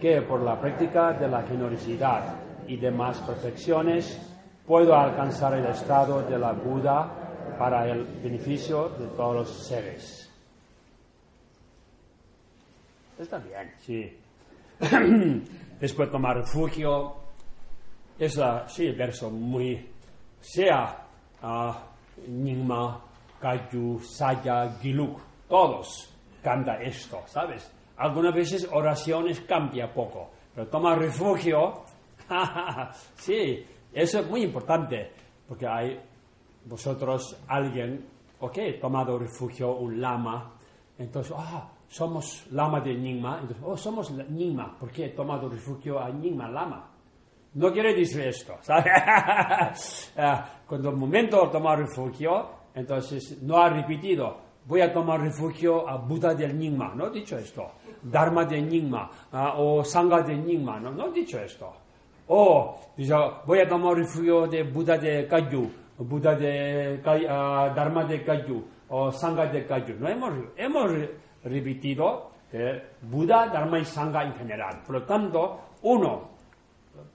que por la práctica de la generosidad y demás perfecciones puedo alcanzar el estado de la Buda para el beneficio de todos los seres. Está bien, sí. Después tomar refugio. Es la, sí, el verso muy. Sea ah, Nyingma, Kayu, Saya, Giluk, todos canta esto, ¿sabes? Algunas veces oraciones cambia poco, pero tomar refugio, sí, eso es muy importante, porque hay vosotros, alguien, ok, tomado refugio, un lama, entonces, ah, somos lama de Nyingma, entonces, oh, somos Nyingma, ¿por qué he tomado refugio a Nyingma lama? No quiere decir esto, ¿sabes? Ah, Cuando el momento de tomar refugio, entonces no ha repetido, voy a tomar refugio a Buda del Nyingma, no he dicho esto. Dharma de Nyingma ah, o Sangha de Nyingma, no, no he dicho esto. O dice, voy a tomar refugio de Buda de Kayu, Buda de ah, Dharma de Kayu o Sangha de Kayu. No hemos, hemos re- repetido de Buda, Dharma y Sangha en general. Por lo tanto, uno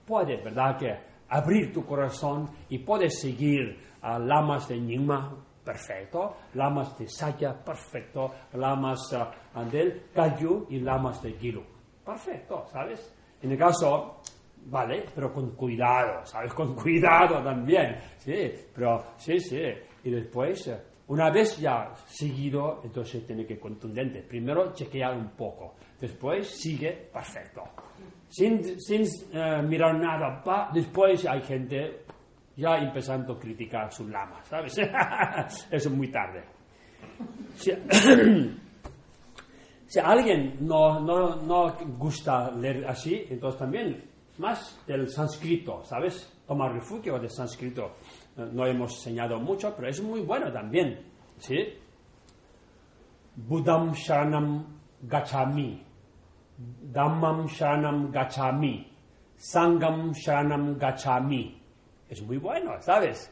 puede, ¿verdad?, que abrir tu corazón y puedes seguir a lamas de Nyingma, perfecto, lamas de Saya, perfecto, lamas ah, del Kayu y lamas de Gilu, perfecto, ¿sabes? En el caso, vale, pero con cuidado, ¿sabes? Con cuidado también, sí, pero sí, sí, y después, una vez ya seguido, entonces tiene que contundente, primero chequear un poco, después sigue, perfecto sin, sin eh, mirar nada, pa, después hay gente ya empezando a criticar su lama, ¿sabes? Eso es muy tarde. Si, si alguien no, no, no gusta leer así, entonces también más del sánscrito, ¿sabes? Tomar refugio del sánscrito. Eh, No hemos enseñado mucho, pero es muy bueno también, ¿sí? Buddham Sharanam Gachami. Dhammam Sharanam Gachami, Sangam Sharanam Gachami. Es muy bueno, ¿sabes?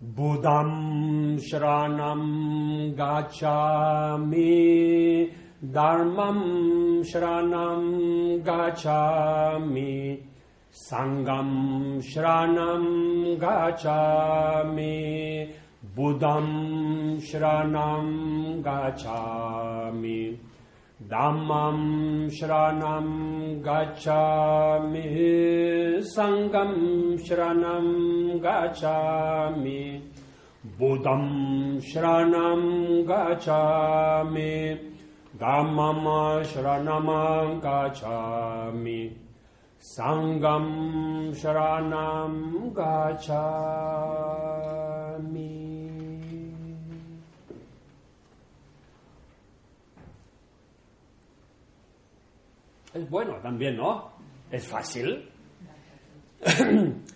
Buddham Sharanam Gachami, धर्मम् श्रणम् गच्छामि सङ्गम् श्रवणम् गच्छामि बुधम् श्रम् गच्छामि दर्मम् श्रवणम् गच्छामि सङ्गम् श्रम् गच्छामि बुधम् श्रणम् गच्छामि Dhammam Shranam Gacchami Sangam Sharanam Gacchami. Es bueno también, ¿no? Es fácil.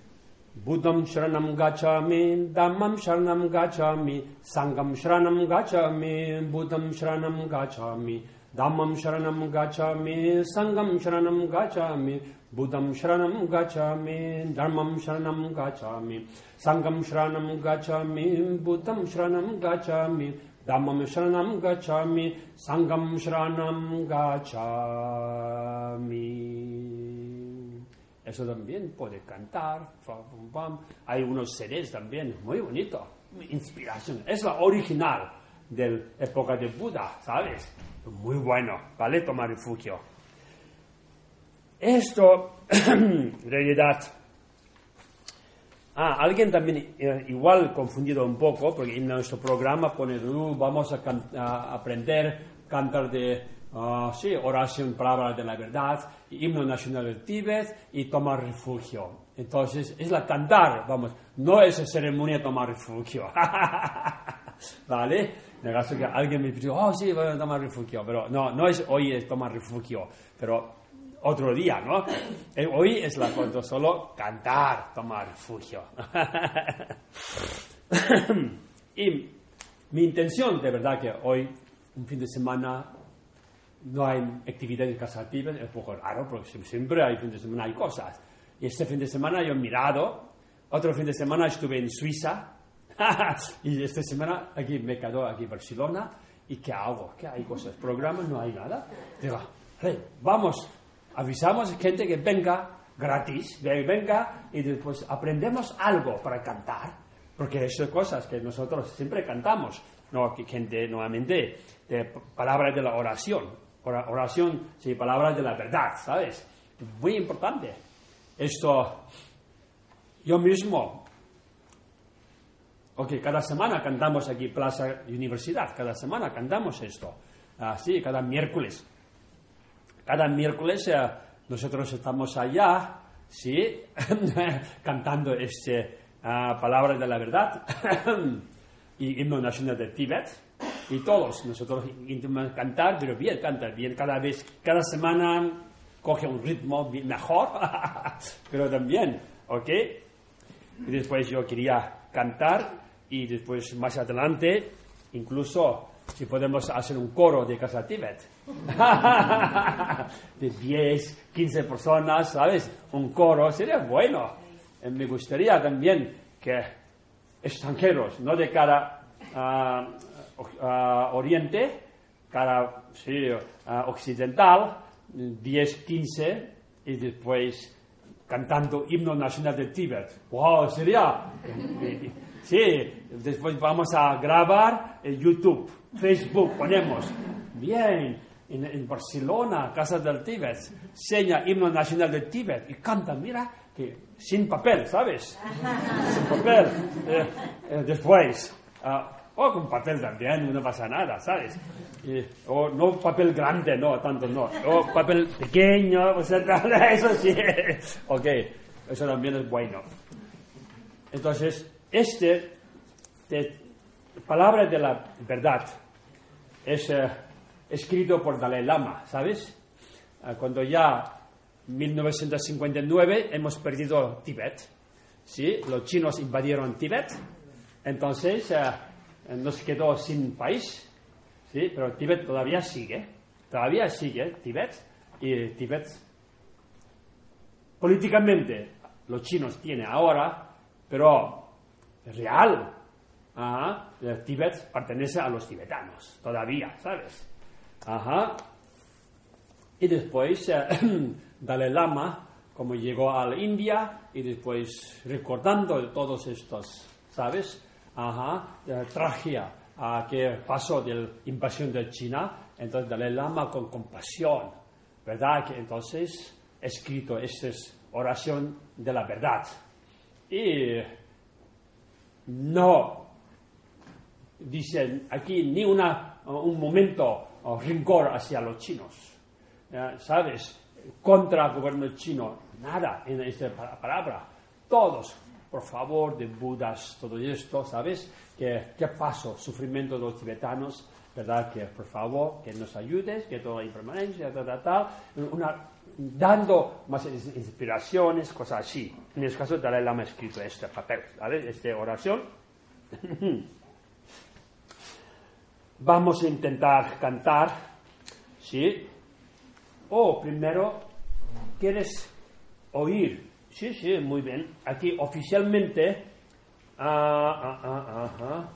बुद्धं शरणं गच्छामि दाम्मं शरणं गच्छामि सङ्गं शरणं गच्छामि बुद्धं शरणं गच्छामि दाम्मं शरणं गच्छामि सङ्गं शरणं गच्छामि बुद्धं शरणं गच्छामि धर्मं शरणं गच्छामि सङ्गं शरणं गच्छामि बुद्धं शरणं गच्छामि दाम्मं शरणं गच्छामि सङ्गं शरणं गच्छामि Eso también puede cantar. Hay unos seres también, muy bonito. Inspiración. Es la original de la época de Buda, ¿sabes? Muy bueno, ¿vale? Tomar refugio. Esto, realidad, Ah, alguien también eh, igual confundido un poco, porque en nuestro programa pone, "Uh, vamos a, can- a aprender cantar de, ah, sí, oración, palabra de la verdad, himno nacional del Tíbet y tomar refugio. Entonces, es la cantar, vamos, no es ceremonia tomar refugio. ¿Vale? En el caso que alguien me pidió, oh, sí, voy a tomar refugio, pero no, no es hoy es tomar refugio, pero otro día, ¿no? Eh, Hoy es la cosa solo cantar, tomar refugio. y mi intención, de verdad, que hoy, un fin de semana, no hay actividad en Casa Tíbet, es un poco raro, porque sie- siempre hay fin de semana, hay cosas. Y este fin de semana yo he mirado, otro fin de semana estuve en Suiza, y esta semana aquí me quedo aquí en Barcelona, ¿y qué hago? ¿Qué hay cosas? ¿Programas? No hay nada. Digo, "Hey, vamos, avisamos a gente que venga gratis, venga y después aprendemos algo para cantar, porque son cosas que nosotros siempre cantamos, no gente nuevamente de palabras de la oración, Ora- oración, sí, palabras de la verdad, ¿sabes? Muy importante. Esto, yo mismo, ok, cada semana cantamos aquí Plaza Universidad, cada semana cantamos esto, así, cada miércoles cada miércoles eh, nosotros estamos allá, sí, cantando este ah, palabras de la verdad y himno nacional de Tíbet. Y todos nosotros intentamos cantar, pero bien, cantar bien. Cada vez, cada semana coge un ritmo mejor, pero también, ¿ok? Y después yo quería cantar y después más adelante, incluso si podemos hacer un coro de Casa Tíbet. de 10, 15 personas, ¿sabes? Un coro sería bueno. Eh, Me gustaría también que extranjeros, no de cara a oriente, cara sí, ah, occidental, 10, 15, y después cantando himno nacional de Tíbet. ¡Wow! Sería. eh, Sí, después vamos a grabar en YouTube, Facebook, ponemos. Bien, en, Barcelona, Casa del Tíbet, seña himno nacional de Tíbet y canta, mira, que sin papel, ¿sabes? sin papel. Eh, eh, después, ah, o con papel también, no pasa nada, ¿sabes? Y- o no papel grande, no, tanto no. O papel pequeño, o sea, eso sí. ok, eso también es bueno. Entonces, este, de, palabra de la verdad, es eh, escrito por Dalai Lama, ¿sabes? Ah, cuando ya 1959 hemos perdido Tíbet, ¿sí? Los chinos invadieron Tíbet, entonces eh, nos quedó sin país, ¿sí? Pero Tíbet todavía sigue, todavía sigue Tíbet, y Tíbet políticamente los chinos tienen ahora, pero real, ajá, el Tíbet pertenece a los tibetanos, todavía, ¿sabes? Ajá. Y después eh, Dalai Lama, como llegó a la India, y después recordando todos estos, ¿sabes? Ajá, eh, tragedia ah, que pasó de la invasión de China, entonces Dalai Lama con compasión, ¿verdad? Que entonces escrito esta es oración de la verdad. Y no dicen aquí ni una, un momento oh, rincor hacia los chinos. Eh, ¿Sabes? Contra el gobierno chino, nada en esta pa- palabra. Todos, por favor, de Budas, todo esto, ¿sabes? ¿Qué, qué pasó? Sufrimiento de los tibetanos, ¿verdad? Que por favor, que nos ayudes, que toda la impermanencia, tal, tal, tal. Una, dando más ins- inspiraciones, cosas así. En este caso, Dalai Lama ha escrito este papel, ¿sabes? Esta oración. Vamos a intentar cantar, ¿sí? O primero, ¿quieres oír? Sí, sí, muy bien. Aquí oficialmente, ah, ah, ah,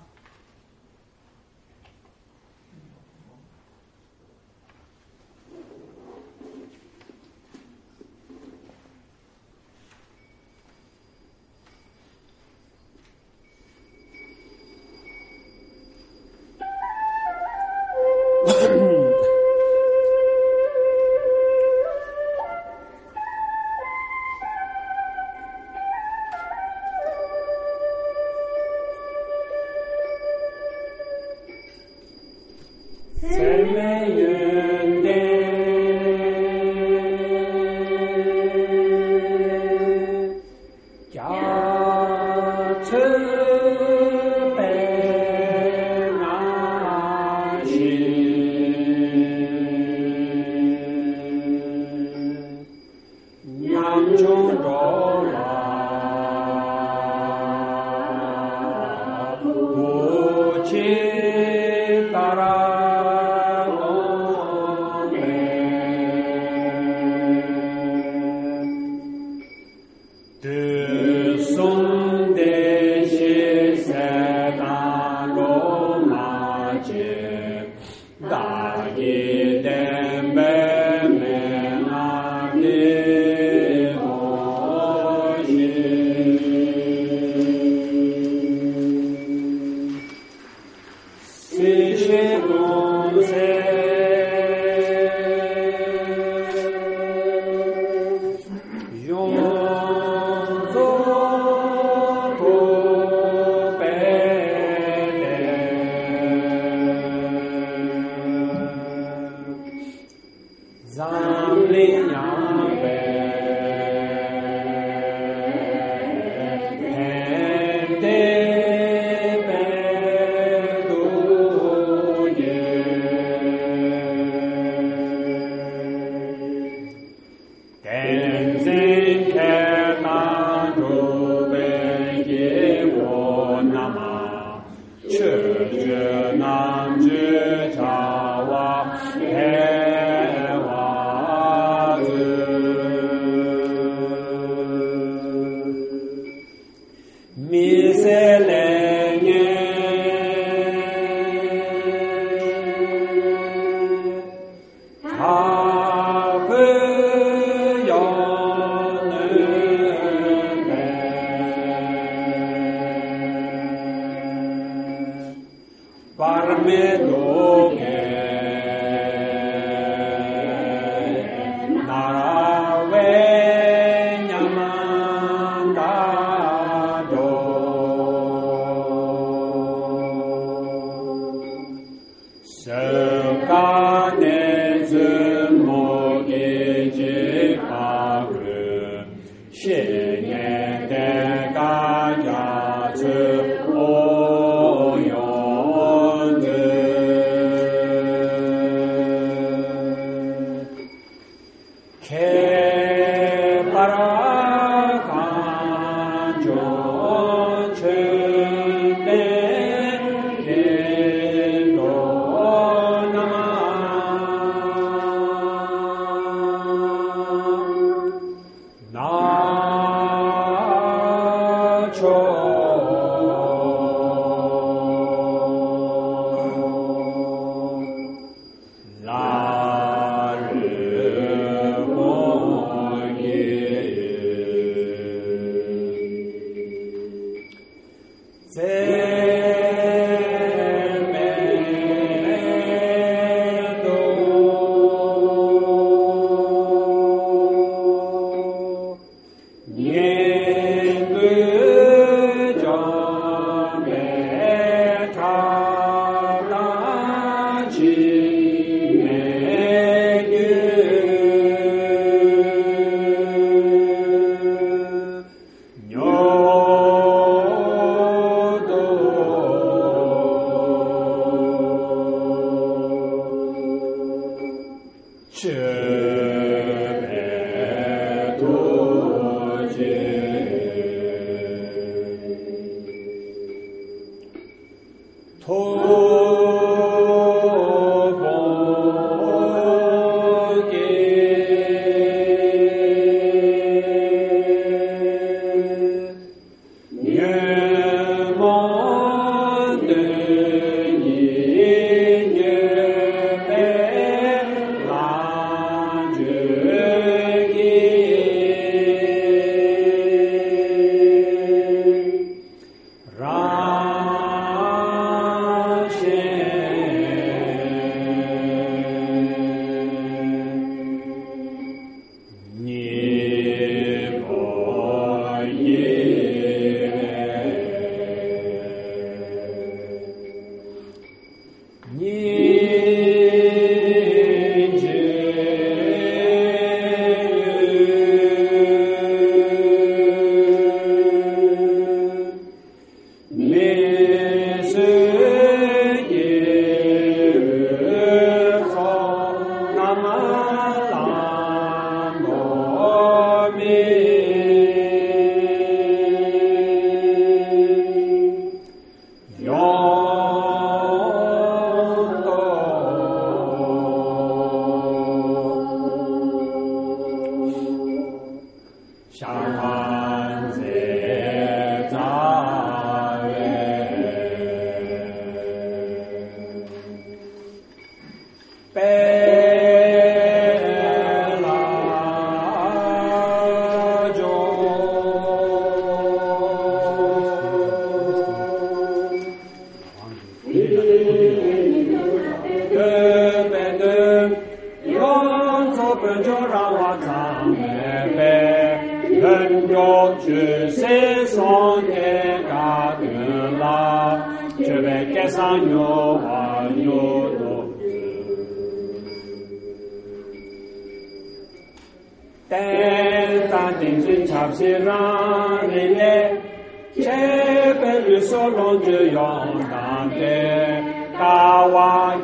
ajá.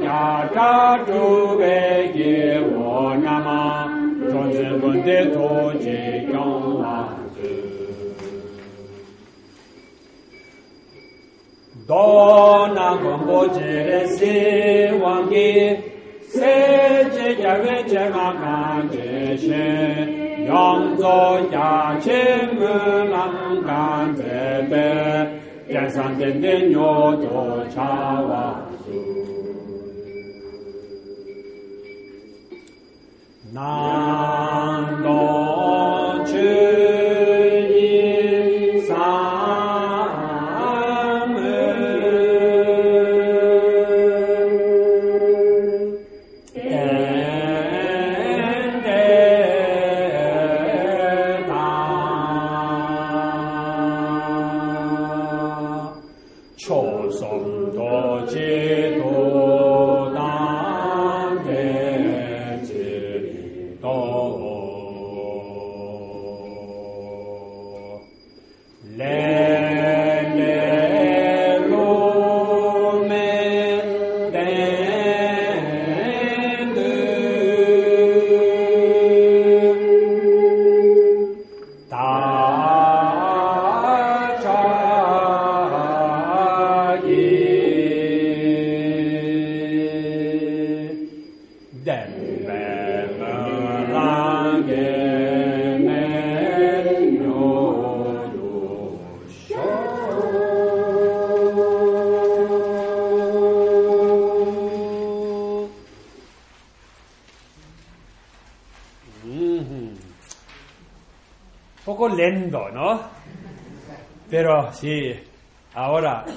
呀扎住给给我那嘛，庄子问的多解用啊。多那广播节的希望的，谁这家为这个看这些，扬州呀亲们啷干这边，边上点点牛多茶哇。Poco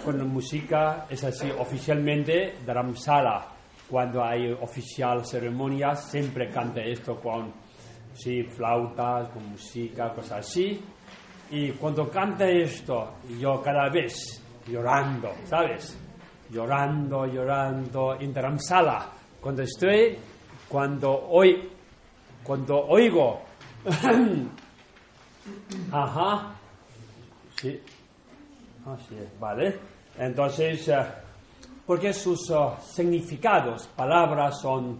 con la música es así, oficialmente Dharamsala, cuando hay oficial ceremonias, siempre canta esto con sí, flautas, con música, cosas así. Y cuando canta esto, yo cada vez llorando, ¿sabes? Llorando, llorando, en Dharamsala, cuando estoy, cuando hoy, cuando oigo Ajá. Sí. Así es, vale. Entonces, eh, porque sus eh, significados, palabras son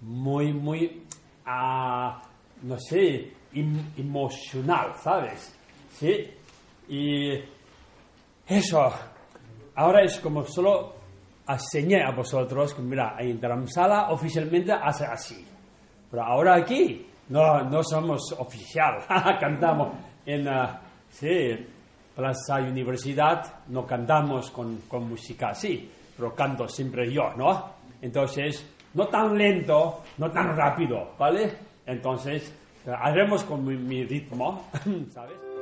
muy, muy ah, no sé, em- emocional, ¿sabes? Sí. Y eso, ahora es como solo enseñé a vosotros que, mira, en Dharamsala oficialmente hace así. Pero ahora aquí no, no somos oficial, cantamos en, ah, sí, Plaza Universidad, no cantamos con, con música así, pero canto siempre yo, ¿no? Entonces, no tan lento, no tan rápido, ¿vale? Entonces, haremos con mi, mi ritmo, ¿sabes?